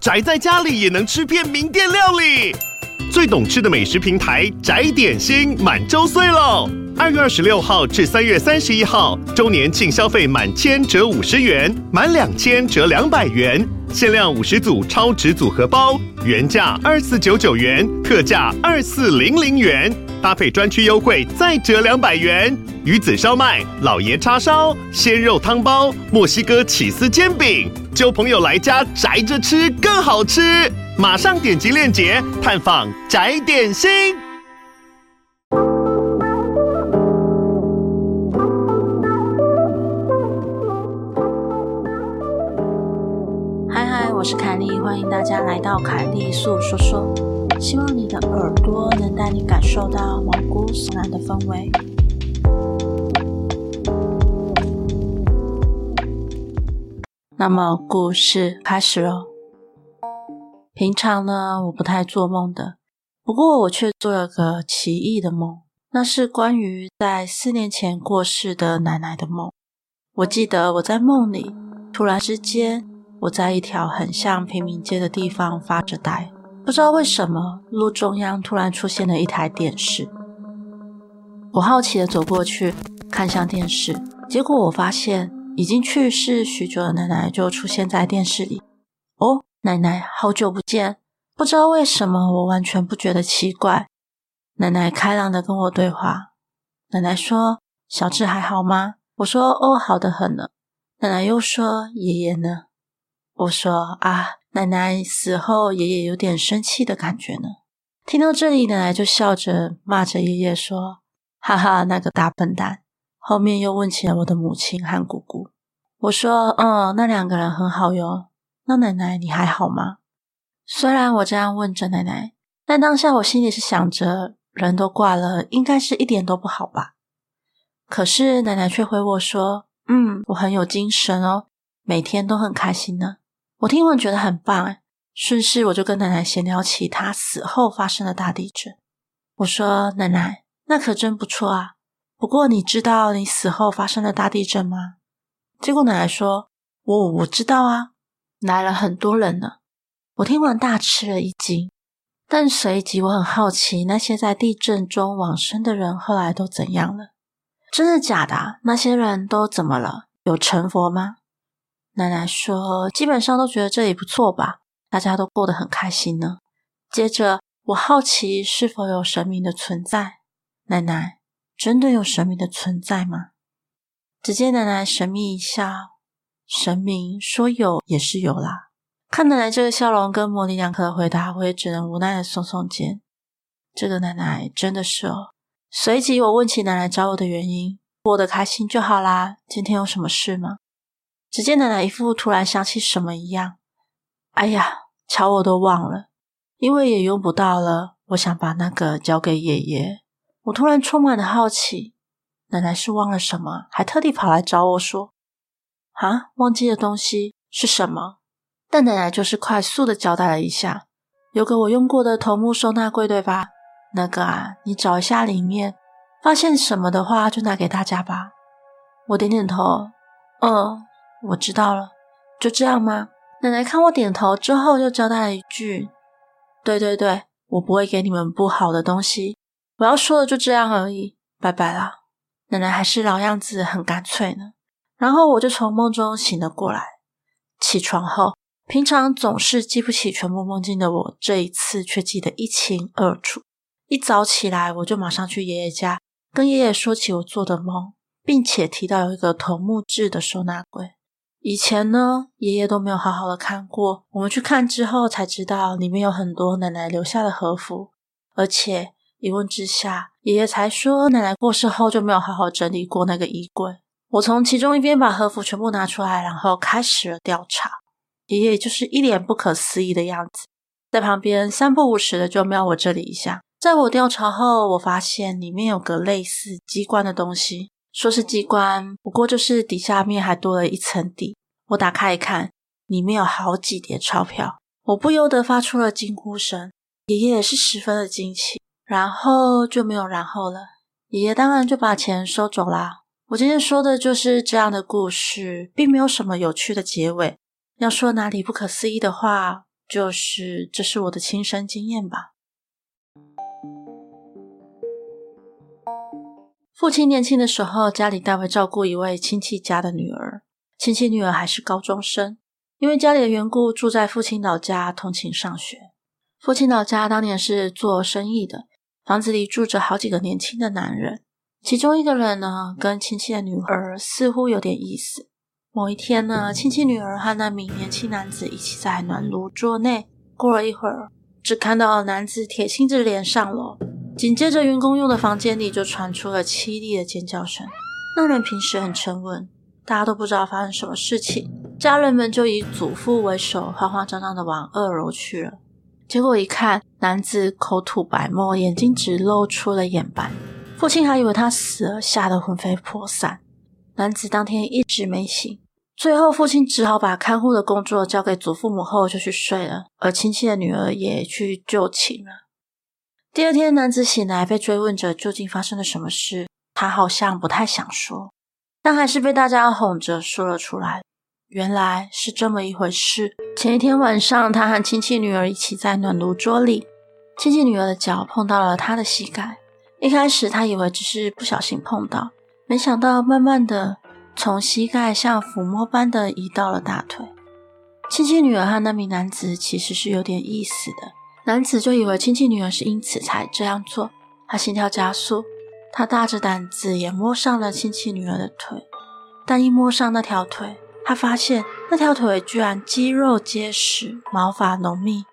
宅在家里也能吃遍名店料理。最懂吃的美食平台宅点心满周岁喽！二月二十六号至三月三十一号，周年庆消费满千折五十元，满两千折两百元，限量五十组超值组合包，原价二四九九元，特价二四零零元，搭配专区优惠再折两百元。鱼子烧麦、老爷叉烧、鲜肉汤包、墨西哥起司煎饼，揪朋友来家宅着吃更好吃。马上点击链接探访宅点心。是凯莉，欢迎大家来到凯莉素说说。希望你的耳朵能带你感受到毛骨悚然的氛围。那么，故事开始喽。平常呢，我不太做梦的，不过我却做了个奇异的梦，那是关于在四年前过世的奶奶的梦。我记得我在梦里，突然之间，我在一条很像平民街的地方发着呆，不知道为什么，路中央突然出现了一台电视。我好奇的走过去，看向电视，结果我发现已经去世许久的奶奶就出现在电视里。哦。奶奶，好久不见！不知道为什么，我完全不觉得奇怪。奶奶开朗的跟我对话。奶奶说：“小智还好吗？”我说：“哦，好的很呢。”奶奶又说：“爷爷呢？”我说：“啊，奶奶死后，爷爷有点生气的感觉呢。”听到这里，奶奶就笑着骂着爷爷说：“哈哈，那个大笨蛋！”后面又问起了我的母亲和姑姑。我说：“嗯，那两个人很好哟。”那奶奶你还好吗？虽然我这样问着奶奶，但当下我心里是想着，人都挂了，应该是一点都不好吧。可是奶奶却回我说：“嗯，我很有精神哦，每天都很开心呢。”我听完觉得很棒哎，顺势我就跟奶奶闲聊起她死后发生的大地震。我说：“奶奶，那可真不错啊。不过你知道你死后发生的大地震吗？”结果奶奶说：“我我知道啊。”来了很多人呢，我听完大吃了一惊，但随即我很好奇，那些在地震中往生的人后来都怎样了？真的假的？那些人都怎么了？有成佛吗？奶奶说，基本上都觉得这里不错吧，大家都过得很开心呢。接着我好奇是否有神明的存在？奶奶，真的有神明的存在吗？只见奶奶神秘一笑。神明说有也是有啦，看奶奶这个笑容跟模棱两可的回答，我也只能无奈的耸耸肩。这个奶奶真的是哦。随即我问起奶奶找我的原因，过得开心就好啦。今天有什么事吗？只见奶奶一副突然想起什么一样。哎呀，瞧我都忘了，因为也用不到了。我想把那个交给爷爷。我突然充满了好奇，奶奶是忘了什么，还特地跑来找我说。啊，忘记的东西是什么？但奶奶就是快速的交代了一下，有个我用过的头目收纳柜，对吧？那个啊，你找一下里面，发现什么的话就拿给大家吧。我点点头，嗯，我知道了。就这样吗？奶奶看我点头之后，又交代了一句：对对对，我不会给你们不好的东西。我要说的就这样而已，拜拜啦。奶奶还是老样子，很干脆呢。然后我就从梦中醒了过来。起床后，平常总是记不起全部梦境的我，这一次却记得一清二楚。一早起来，我就马上去爷爷家，跟爷爷说起我做的梦，并且提到有一个桐木制的收纳柜。以前呢，爷爷都没有好好的看过。我们去看之后才知道，里面有很多奶奶留下的和服。而且一问之下，爷爷才说，奶奶过世后就没有好好整理过那个衣柜。我从其中一边把和服全部拿出来，然后开始了调查。爷爷就是一脸不可思议的样子，在旁边三不五时的就瞄我这里一下。在我调查后，我发现里面有个类似机关的东西，说是机关，不过就是底下面还多了一层底。我打开一看，里面有好几叠钞票，我不由得发出了惊呼声。爷爷也是十分的惊奇，然后就没有然后了。爷爷当然就把钱收走啦。我今天说的就是这样的故事，并没有什么有趣的结尾。要说哪里不可思议的话，就是这是我的亲身经验吧。父亲年轻的时候，家里代为照顾一位亲戚家的女儿，亲戚女儿还是高中生，因为家里的缘故，住在父亲老家通勤上学。父亲老家当年是做生意的，房子里住着好几个年轻的男人，其中一个人呢，跟亲戚的女儿似乎有点意思。某一天呢，亲戚女儿和那名年轻男子一起在暖炉桌内，过了一会儿，只看到男子铁青着脸上楼。紧接着，员工用的房间里就传出了凄厉的尖叫声。那人平时很沉稳，大家都不知道发生什么事情。家人们就以祖父为首，慌慌张张的往二楼去了。结果一看，男子口吐白沫，眼睛只露出了眼白。父亲还以为他死了，吓得魂飞魄散。男子当天一直没醒，最后父亲只好把看护的工作交给祖父母后就去睡了，而亲戚的女儿也去就寝了。第二天，男子醒来，被追问着究竟发生了什么事。他好像不太想说，但还是被大家哄着说了出来。原来是这么一回事：前一天晚上，他和亲戚女儿一起在暖炉桌里，亲戚女儿的脚碰到了他的膝盖。一开始，他以为只是不小心碰到，没想到慢慢的从膝盖像抚摸般的移到了大腿。亲戚女儿和那名男子其实是有点意思的。男子就以为亲戚女儿是因此才这样做，他心跳加速，他大着胆子也摸上了亲戚女儿的腿，但一摸上那条腿，他发现那条腿居然肌肉结实，毛发浓密，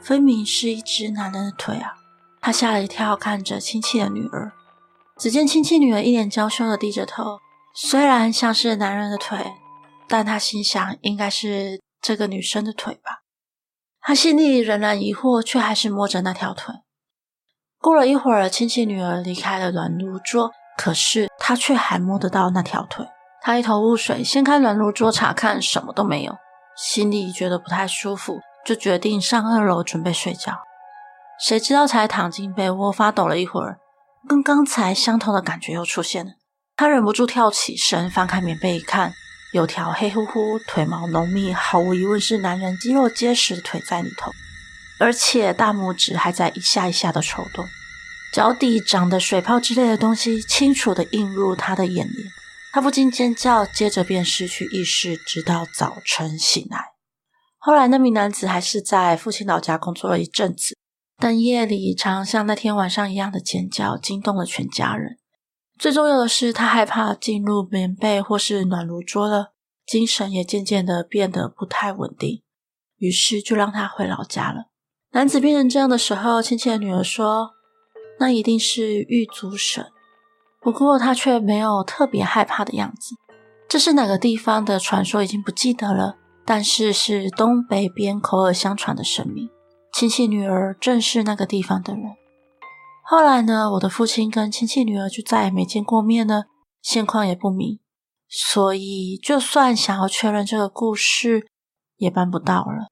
分明是一只男人的腿啊！他吓了一跳，看着亲戚的女儿，只见亲戚女儿一脸娇羞的低着头，虽然像是男人的腿，但他心想应该是这个女生的腿吧。他心里仍然疑惑，却还是摸着那条腿。过了一会儿，亲戚女儿离开了暖炉桌，可是她却还摸得到那条腿。她一头雾水，掀开暖炉桌查看，什么都没有，心里觉得不太舒服，就决定上二楼准备睡觉。谁知道才躺进被窝，发抖了一会儿，跟刚才相同的感觉又出现了。她忍不住跳起身，翻开棉被一看。有条黑乎乎、腿毛浓密，毫无疑问是男人肌肉结实的腿在里头，而且大拇指还在一下一下的抽动，脚底长的水泡之类的东西清楚的映入他的眼帘，他不禁尖叫，接着便失去意识，直到早晨醒来。后来那名男子还是在父亲老家工作了一阵子，但夜里常像那天晚上一样的尖叫，惊动了全家人。最重要的是，他害怕进入棉被或是暖炉桌了，精神也渐渐的变得不太稳定，于是就让他回老家了。男子变成这样的时候，亲戚的女儿说：“那一定是狱卒神。”不过他却没有特别害怕的样子。这是哪个地方的传说已经不记得了，但是是东北边口耳相传的神明。亲戚女儿正是那个地方的人。后来呢，我的父亲跟亲戚女儿就再也没见过面了，现况也不明，所以就算想要确认这个故事，也办不到了。